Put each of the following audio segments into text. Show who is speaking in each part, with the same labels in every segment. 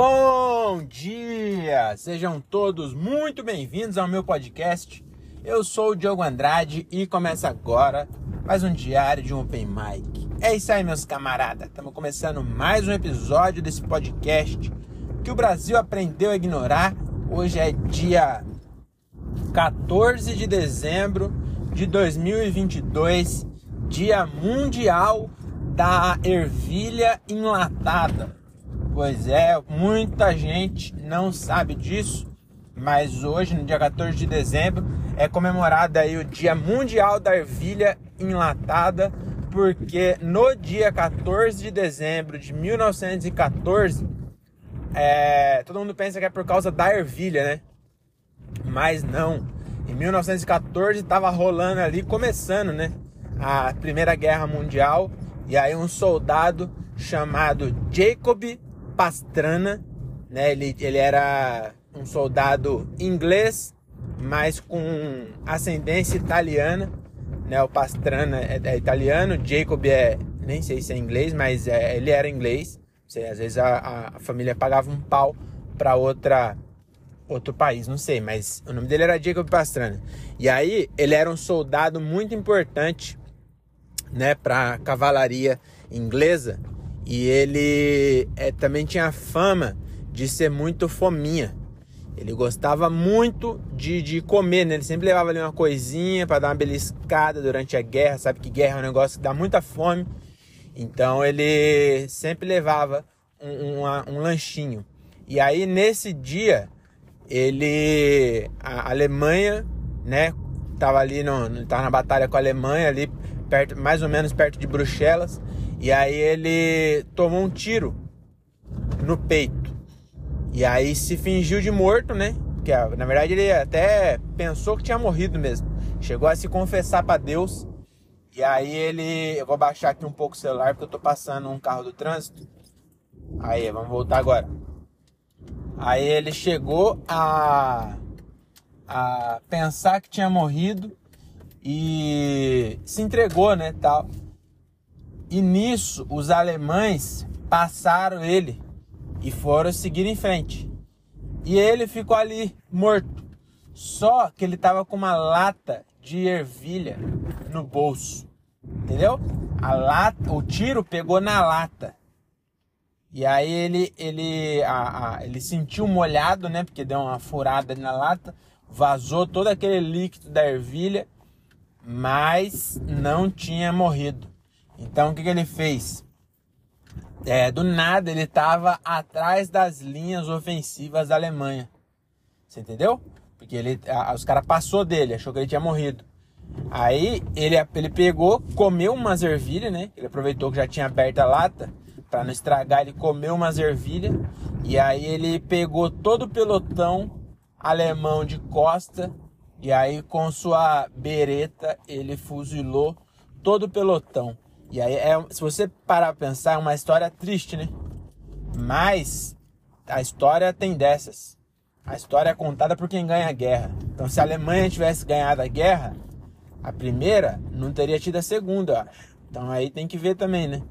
Speaker 1: Bom dia! Sejam todos muito bem-vindos ao meu podcast. Eu sou o Diogo Andrade e começa agora mais um diário de um Open Mic. É isso aí, meus camaradas. Estamos começando mais um episódio desse podcast que o Brasil aprendeu a ignorar. Hoje é dia 14 de dezembro de 2022, Dia Mundial da Ervilha Enlatada. Pois é, muita gente não sabe disso, mas hoje, no dia 14 de dezembro, é comemorado aí o Dia Mundial da Ervilha Enlatada, porque no dia 14 de dezembro de 1914, é, todo mundo pensa que é por causa da ervilha, né? Mas não. Em 1914 estava rolando ali, começando, né? A Primeira Guerra Mundial. E aí um soldado chamado Jacob Pastrana, né? Ele, ele era um soldado inglês, mas com ascendência italiana, né? O Pastrana é, é italiano, Jacob é nem sei se é inglês, mas é, ele era inglês. Sei, às vezes a, a família pagava um pau para outra outro país, não sei, mas o nome dele era Jacob Pastrana. E aí ele era um soldado muito importante, né, para cavalaria inglesa e ele é, também tinha fama de ser muito fominha. Ele gostava muito de, de comer, né? Ele sempre levava ali uma coisinha para dar uma beliscada durante a guerra. Sabe que guerra é um negócio que dá muita fome. Então ele sempre levava um, um, um lanchinho. E aí nesse dia, ele. A Alemanha, né? Tava ali no. Tava na batalha com a Alemanha, ali perto, mais ou menos perto de Bruxelas. E aí ele tomou um tiro no peito. E aí se fingiu de morto, né? Que na verdade ele até pensou que tinha morrido mesmo. Chegou a se confessar para Deus. E aí ele, eu vou baixar aqui um pouco o celular porque eu tô passando um carro do trânsito. Aí, vamos voltar agora. Aí ele chegou a a pensar que tinha morrido e se entregou, né, tal. E nisso, os alemães passaram ele e foram seguir em frente. E ele ficou ali morto. Só que ele estava com uma lata de ervilha no bolso. Entendeu? A lata, o tiro pegou na lata. E aí ele ele a, a, ele sentiu molhado, né? Porque deu uma furada na lata, vazou todo aquele líquido da ervilha, mas não tinha morrido. Então o que, que ele fez? É, do nada ele estava atrás das linhas ofensivas da Alemanha. Você entendeu? Porque ele, a, os caras passou dele, achou que ele tinha morrido. Aí ele, ele pegou, comeu umas ervilhas, né? Ele aproveitou que já tinha aberto a lata para não estragar, ele comeu umas ervilhas e aí ele pegou todo o pelotão alemão de costa e aí com sua bereta ele fuzilou todo o pelotão. E aí, é, se você parar pra pensar, é uma história triste, né? Mas a história tem dessas. A história é contada por quem ganha a guerra. Então, se a Alemanha tivesse ganhado a guerra, a primeira não teria tido a segunda, eu acho. Então, aí tem que ver também, né?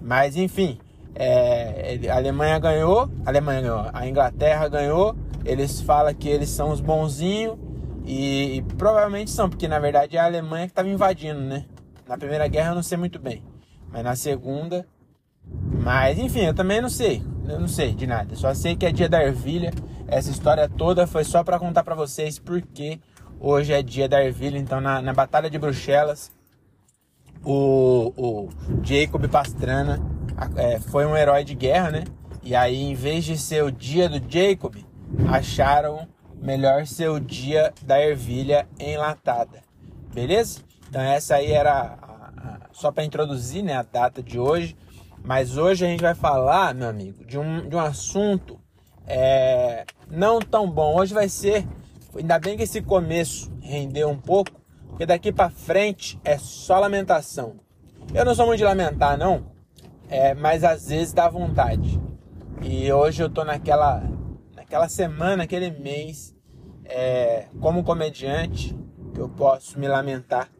Speaker 1: Mas, enfim, é, a Alemanha ganhou, a Alemanha ganhou, a Inglaterra ganhou. Eles falam que eles são os bonzinhos e, e provavelmente são, porque na verdade é a Alemanha que estava invadindo, né? Na primeira guerra eu não sei muito bem, mas na segunda. Mas enfim, eu também não sei, eu não sei de nada. Só sei que é dia da ervilha. Essa história toda foi só para contar para vocês porque hoje é dia da ervilha. Então na, na Batalha de Bruxelas, o, o Jacob Pastrana é, foi um herói de guerra, né? E aí, em vez de ser o dia do Jacob, acharam melhor ser o dia da ervilha enlatada. Beleza? Então essa aí era só para introduzir né, a data de hoje. Mas hoje a gente vai falar, meu amigo, de um, de um assunto é, não tão bom. Hoje vai ser, ainda bem que esse começo rendeu um pouco, porque daqui para frente é só lamentação. Eu não sou muito de lamentar, não, é, mas às vezes dá vontade. E hoje eu tô naquela, naquela semana, aquele mês, é, como comediante, que eu posso me lamentar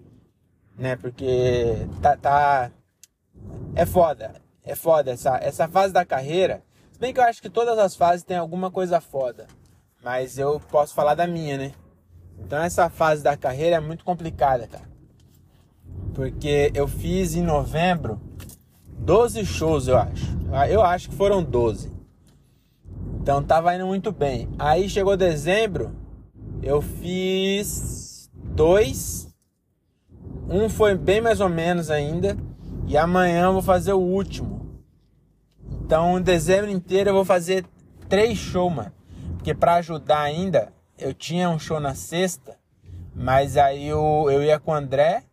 Speaker 1: né? Porque tá, tá é foda, é foda essa essa fase da carreira. Se bem que eu acho que todas as fases têm alguma coisa foda. Mas eu posso falar da minha, né? Então essa fase da carreira é muito complicada, cara. Porque eu fiz em novembro 12 shows, eu acho. Eu acho que foram 12. Então tava indo muito bem. Aí chegou dezembro, eu fiz dois. Um foi bem mais ou menos ainda. E amanhã eu vou fazer o último. Então, em dezembro inteiro eu vou fazer três shows, mano. Porque para ajudar ainda, eu tinha um show na sexta, mas aí eu, eu ia com o André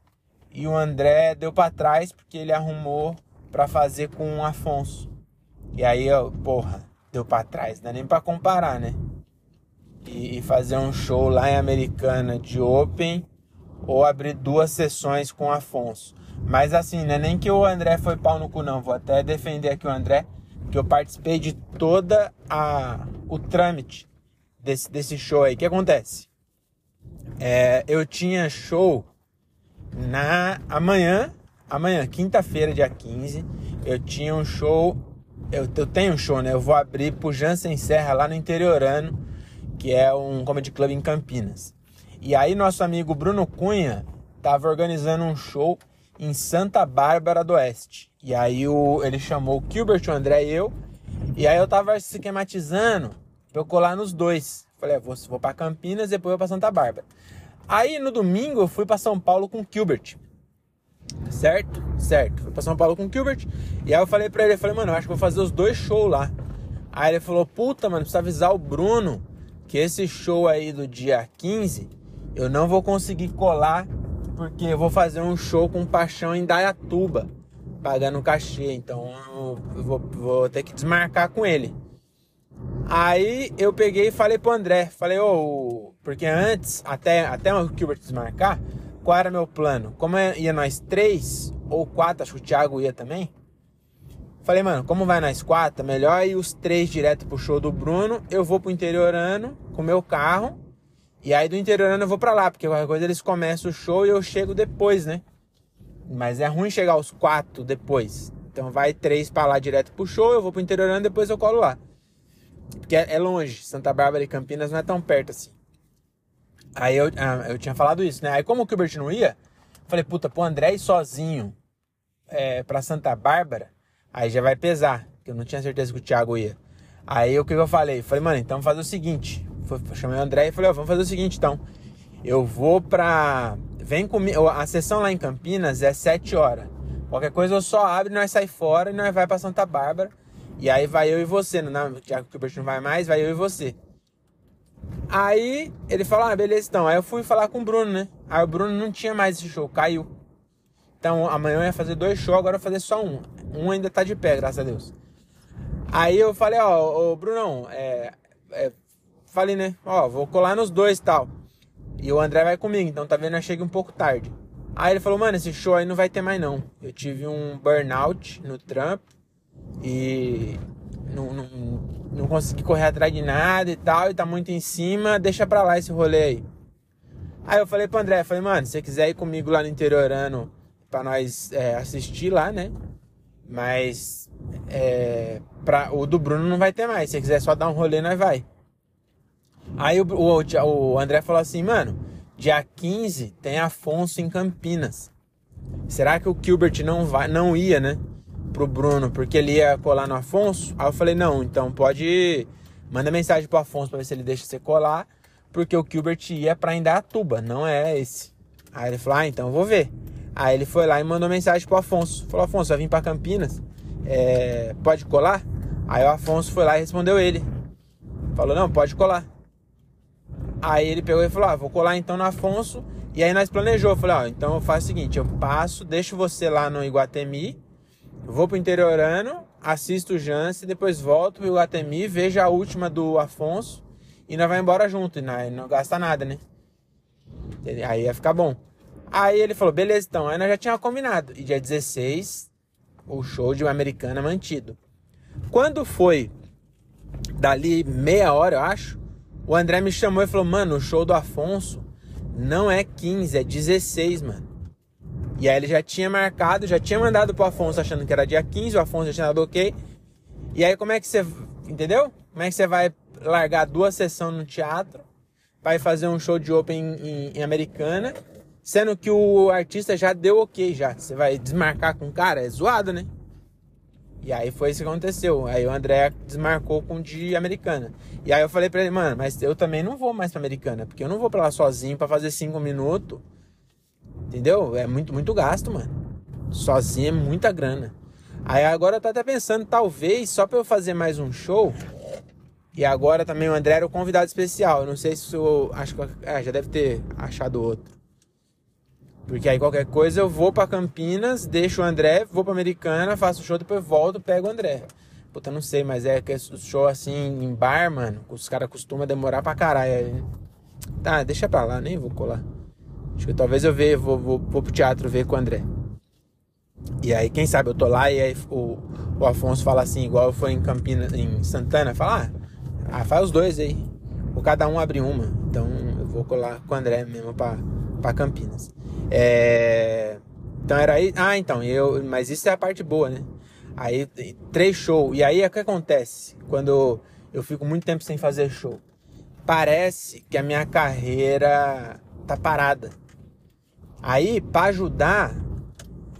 Speaker 1: e o André deu para trás porque ele arrumou para fazer com o Afonso. E aí eu, porra, deu para trás, não é nem para comparar, né? E, e, fazer um show lá em Americana de Open ou abrir duas sessões com o Afonso. Mas assim, não é nem que o André foi pau no cu, não. Vou até defender aqui o André, que eu participei de toda a o trâmite desse, desse show aí. O que acontece? É, eu tinha show na amanhã, amanhã, quinta-feira, dia 15, eu tinha um show, eu, eu tenho um show, né? Eu vou abrir pro Jansen Serra lá no interiorano, que é um comedy club em Campinas. E aí nosso amigo Bruno Cunha tava organizando um show em Santa Bárbara do Oeste. E aí o, ele chamou o Gilbert, o André e eu. E aí eu tava esquematizando pra eu colar nos dois. Falei, é, vou, vou para Campinas, depois vou para Santa Bárbara. Aí no domingo eu fui para São Paulo com o Gilbert. Certo? Certo. Fui para São Paulo com o Gilbert. E aí eu falei para ele, eu falei, mano, eu acho que vou fazer os dois shows lá. Aí ele falou, puta, mano, precisa avisar o Bruno que esse show aí do dia 15 eu não vou conseguir colar porque eu vou fazer um show com paixão em Dayatuba, pagando cachê. Então eu vou, vou ter que desmarcar com ele. Aí eu peguei e falei pro André, falei, ô, oh, porque antes, até, até o Gilbert desmarcar, qual era meu plano? Como ia nós três ou quatro, acho que o Thiago ia também. Falei, mano, como vai nós quatro, melhor ir os três direto pro show do Bruno. Eu vou pro interiorano com meu carro. E aí do interiorano eu vou pra lá, porque qualquer coisa eles começam o show e eu chego depois, né? Mas é ruim chegar os quatro depois. Então vai três pra lá direto pro show, eu vou pro interiorano, depois eu colo lá. Porque é, é longe, Santa Bárbara e Campinas não é tão perto assim. Aí eu, ah, eu tinha falado isso, né? Aí como o Gilbert não ia, falei, puta, pro André ir sozinho é, pra Santa Bárbara, aí já vai pesar, porque eu não tinha certeza que o Thiago ia. Aí o que eu falei? Falei, mano, então fazer o seguinte. Chamei o André e falei, ó, vamos fazer o seguinte então. Eu vou pra. Vem comigo. A sessão lá em Campinas é 7 horas. Qualquer coisa eu só abro nós sai fora e nós vai pra Santa Bárbara. E aí vai eu e você, não, já que o Gilbert não vai mais, vai eu e você. Aí ele falou, ah, beleza então. Aí eu fui falar com o Bruno, né? Aí o Bruno não tinha mais esse show, caiu. Então amanhã eu ia fazer dois shows, agora eu vou fazer só um. Um ainda tá de pé, graças a Deus. Aí eu falei, ó, ô Brunão, é, é, falei, né? Ó, vou colar nos dois e tal. E o André vai comigo, então tá vendo? Eu cheguei um pouco tarde. Aí ele falou, mano, esse show aí não vai ter mais não. Eu tive um burnout no trampo e não, não, não consegui correr atrás de nada e tal, e tá muito em cima, deixa pra lá esse rolê aí. Aí eu falei pro André, falei, mano, se você quiser ir comigo lá no interiorano pra nós é, assistir lá, né? Mas é, pra, o do Bruno não vai ter mais. Se você quiser só dar um rolê, nós vai. Aí o, o, o André falou assim, mano, dia 15 tem Afonso em Campinas. Será que o Gilbert não vai, não ia, né? pro Bruno, porque ele ia colar no Afonso. Aí eu falei, não, então pode. Manda mensagem pro Afonso pra ver se ele deixa você colar. Porque o Gilbert ia pra Indaiatuba, não é esse. Aí ele falou, ah, então eu vou ver. Aí ele foi lá e mandou mensagem pro Afonso. Falou, Afonso, vai vir pra Campinas? É, pode colar? Aí o Afonso foi lá e respondeu ele. Falou, não, pode colar. Aí ele pegou e falou, ah, vou colar então no Afonso. E aí nós planejou. Falei, ó, então eu faço o seguinte, eu passo, deixo você lá no Iguatemi Vou pro interiorano, assisto o Jance, depois volto pro Iguatemi, vejo a última do Afonso e nós vamos embora junto. E não, gasta nada, né? Aí ia ficar bom. Aí ele falou, beleza então. Aí nós já tínhamos combinado. E dia 16, o show de uma americana mantido. Quando foi dali meia hora, eu acho, o André me chamou e falou, mano, o show do Afonso não é 15, é 16, mano. E aí ele já tinha marcado, já tinha mandado pro Afonso achando que era dia 15, o Afonso já tinha dado ok. E aí como é que você entendeu? Como é que você vai largar duas sessões no teatro, vai fazer um show de open em, em Americana, sendo que o artista já deu ok já. Você vai desmarcar com o cara, é zoado, né? E aí foi isso que aconteceu. Aí o André desmarcou com de Americana. E aí eu falei pra ele, mano, mas eu também não vou mais pra Americana, porque eu não vou pra lá sozinho para fazer cinco minutos. Entendeu? É muito, muito gasto, mano. Sozinho é muita grana. Aí agora eu tô até pensando, talvez, só pra eu fazer mais um show. E agora também o André era o convidado especial. Eu não sei se eu. Acho que. É, já deve ter achado outro. Porque aí qualquer coisa eu vou para Campinas, deixo o André, vou pra Americana, faço o show, depois volto, pego o André. Puta, não sei, mas é que show assim em bar, mano, os caras costumam demorar pra caralho. Aí, tá, deixa pra lá, nem vou colar. Acho que talvez eu ver, vou, vou, vou pro teatro ver com o André. E aí, quem sabe eu tô lá e aí o, o Afonso fala assim, igual fui em Campinas, em Santana, fala, ah, ah, faz os dois aí. Ou cada um abre uma. Então eu vou colar com o André mesmo pra, pra Campinas. É... Então era aí. Ah, então, eu. Mas isso é a parte boa, né? Aí três shows. E aí o que acontece quando eu fico muito tempo sem fazer show? Parece que a minha carreira tá parada. Aí, para ajudar,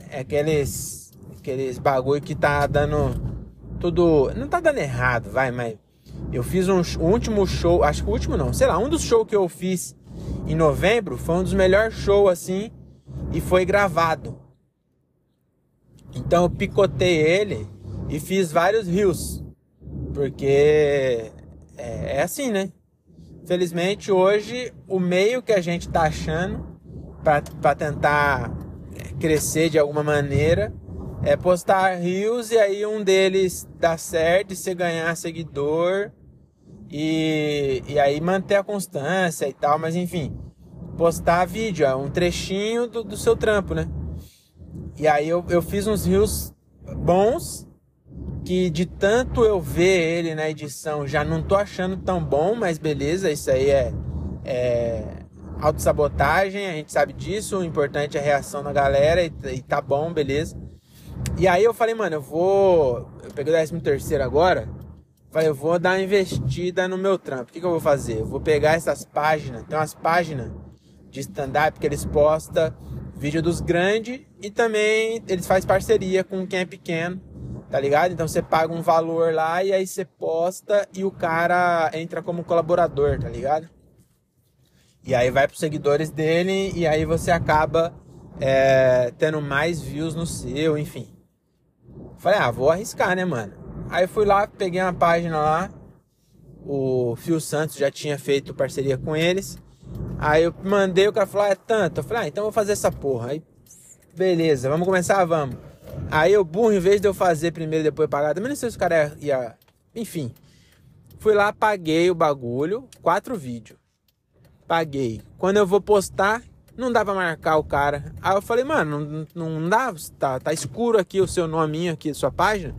Speaker 1: é aqueles, aqueles bagulho que tá dando tudo. Não tá dando errado, vai, mas. Eu fiz um o último show, acho que o último não, sei lá, um dos shows que eu fiz em novembro foi um dos melhores shows assim e foi gravado. Então eu picotei ele e fiz vários rios. Porque é, é assim, né? Felizmente hoje o meio que a gente tá achando para tentar crescer de alguma maneira é postar rios e aí um deles dá certo e você ganhar seguidor e, e aí manter a constância e tal, mas enfim, postar vídeo, é um trechinho do, do seu trampo, né? E aí eu, eu fiz uns rios bons que de tanto eu ver ele na edição já não tô achando tão bom, mas beleza, isso aí é, é autossabotagem, a gente sabe disso, o importante é a reação da galera e, e tá bom, beleza. E aí eu falei, mano, eu vou. Eu peguei o 13 terceiro agora. Falei, eu vou dar uma investida no meu trampo. O que, que eu vou fazer? Eu vou pegar essas páginas, tem umas páginas de stand-up que eles postam vídeo dos grandes e também eles fazem parceria com quem é pequeno, tá ligado? Então você paga um valor lá e aí você posta e o cara entra como colaborador, tá ligado? E aí vai pros seguidores dele e aí você acaba é, tendo mais views no seu, enfim. Falei, ah, vou arriscar, né, mano? Aí fui lá, peguei uma página lá. O Fio Santos já tinha feito parceria com eles. Aí eu mandei, o cara falou, ah, é tanto. Eu falei, ah, então vou fazer essa porra. Aí, beleza, vamos começar? Vamos. Aí eu, burro, em vez de eu fazer primeiro e depois pagar, também não sei se o cara ia... Enfim. Fui lá, paguei o bagulho, quatro vídeos. Paguei. Quando eu vou postar, não dá pra marcar o cara. Aí eu falei, mano, não, não dá, tá, tá escuro aqui o seu nominho aqui, sua página.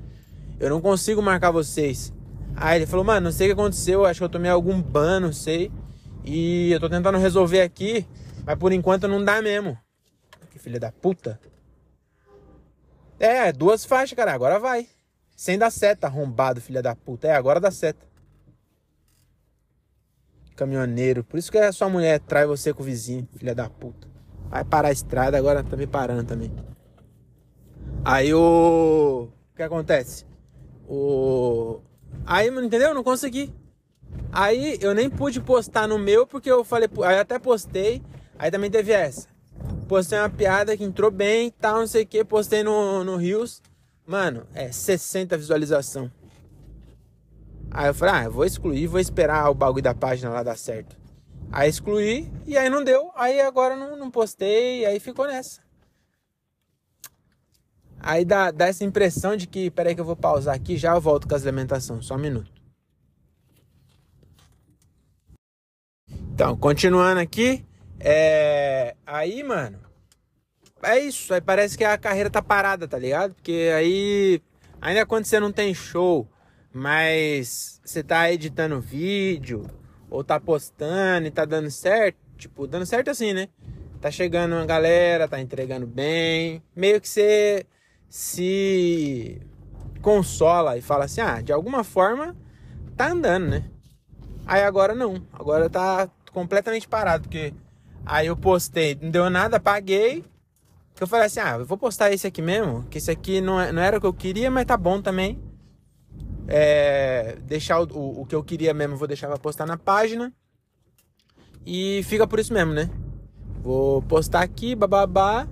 Speaker 1: Eu não consigo marcar vocês. Aí ele falou, mano, não sei o que aconteceu, acho que eu tomei algum ban, não sei. E eu tô tentando resolver aqui, mas por enquanto não dá mesmo. Que filha da puta. É, duas faixas, cara. Agora vai. Sem dar seta, arrombado, filha da puta. É, agora dá seta. Caminhoneiro. Por isso que a sua mulher trai você com o vizinho, filha da puta. Vai parar a estrada, agora tá me parando também. Aí o. O que acontece? O. Aí, entendeu? Não consegui. Aí eu nem pude postar no meu porque eu falei, aí até postei, aí também teve essa. Postei uma piada que entrou bem, tal, não sei o que, postei no, no Rios. Mano, é 60 visualização. Aí eu falei, ah, eu vou excluir, vou esperar o bagulho da página lá dar certo. Aí excluí e aí não deu. Aí agora não, não postei, aí ficou nessa. Aí dá, dá essa impressão de que, peraí que eu vou pausar aqui, já eu volto com as alimentações, só um minuto. Então, continuando aqui, é... aí, mano, é isso. Aí parece que a carreira tá parada, tá ligado? Porque aí, ainda quando você não tem show, mas você tá editando vídeo, ou tá postando e tá dando certo, tipo, dando certo assim, né? Tá chegando uma galera, tá entregando bem, meio que você se consola e fala assim: ah, de alguma forma tá andando, né? Aí agora não. Agora tá completamente parado, porque aí eu postei, não deu nada, apaguei. Que eu falei assim, ah, eu vou postar esse aqui mesmo, que esse aqui não, é, não era o que eu queria, mas tá bom também. É, deixar o, o, o que eu queria mesmo, vou deixar pra postar na página. E fica por isso mesmo, né? Vou postar aqui, bababá.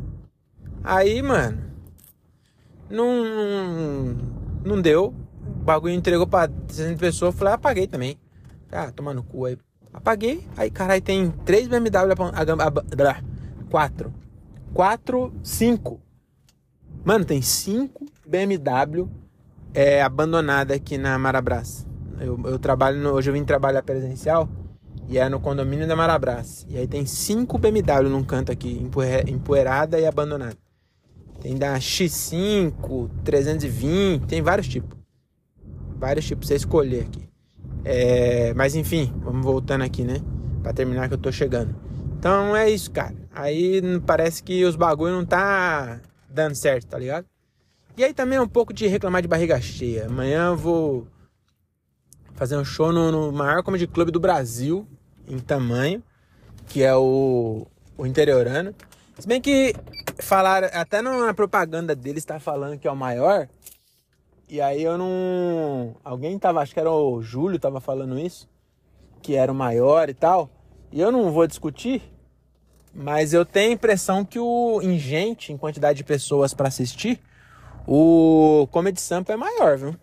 Speaker 1: Aí, mano, não, não, deu. O bagulho entregou pra 60 pessoas. Eu falei, apaguei também. Ah, toma no cu aí. Apaguei. Aí, caralho, tem 3 BMW. A, a, 4. 4, 5. Mano, tem 5 BMW é, abandonada aqui na Marabras. Eu, eu trabalho no, hoje eu vim trabalhar presencial e é no condomínio da Marabras. E aí tem 5 BMW num canto aqui, empoeirada e abandonada. Tem da X5, 320, tem vários tipos. Vários tipos você escolher aqui. É, mas enfim, vamos voltando aqui, né? Pra terminar que eu tô chegando. Então é isso, cara. Aí parece que os bagulho não tá dando certo, tá ligado? E aí também é um pouco de reclamar de barriga cheia. Amanhã eu vou fazer um show no, no maior comedy club do Brasil, em tamanho, que é o, o Interiorano. Se bem que falaram, até na propaganda deles tá falando que é o maior. E aí eu não. Alguém tava, acho que era o Júlio, tava falando isso, que era o maior e tal. E eu não vou discutir, mas eu tenho a impressão que o ingente em quantidade de pessoas para assistir, o Comedy Sampa é maior, viu?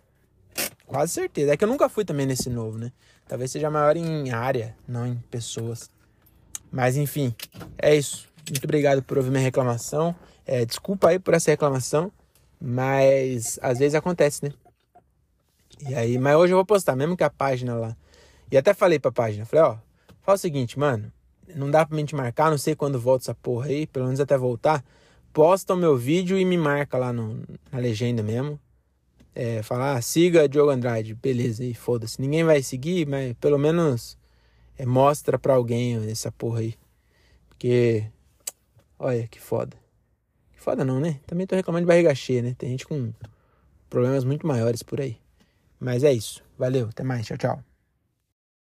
Speaker 1: Quase certeza. É que eu nunca fui também nesse novo, né? Talvez seja maior em área, não em pessoas. Mas enfim, é isso. Muito obrigado por ouvir minha reclamação. É, desculpa aí por essa reclamação, mas às vezes acontece, né? E aí, mas hoje eu vou postar, mesmo que a página lá. E até falei pra página, falei, ó, fala o seguinte, mano, não dá pra mim te marcar, não sei quando volta essa porra aí, pelo menos até voltar. Posta o meu vídeo e me marca lá no, na legenda mesmo. É, falar, ah, siga Diogo Andrade, beleza, e foda-se. Ninguém vai seguir, mas pelo menos é, mostra pra alguém essa porra aí. Porque Olha que foda. Foda não, né? Também tô reclamando de barriga cheia, né? Tem gente com problemas muito maiores por aí. Mas é isso. Valeu, até mais. Tchau, tchau.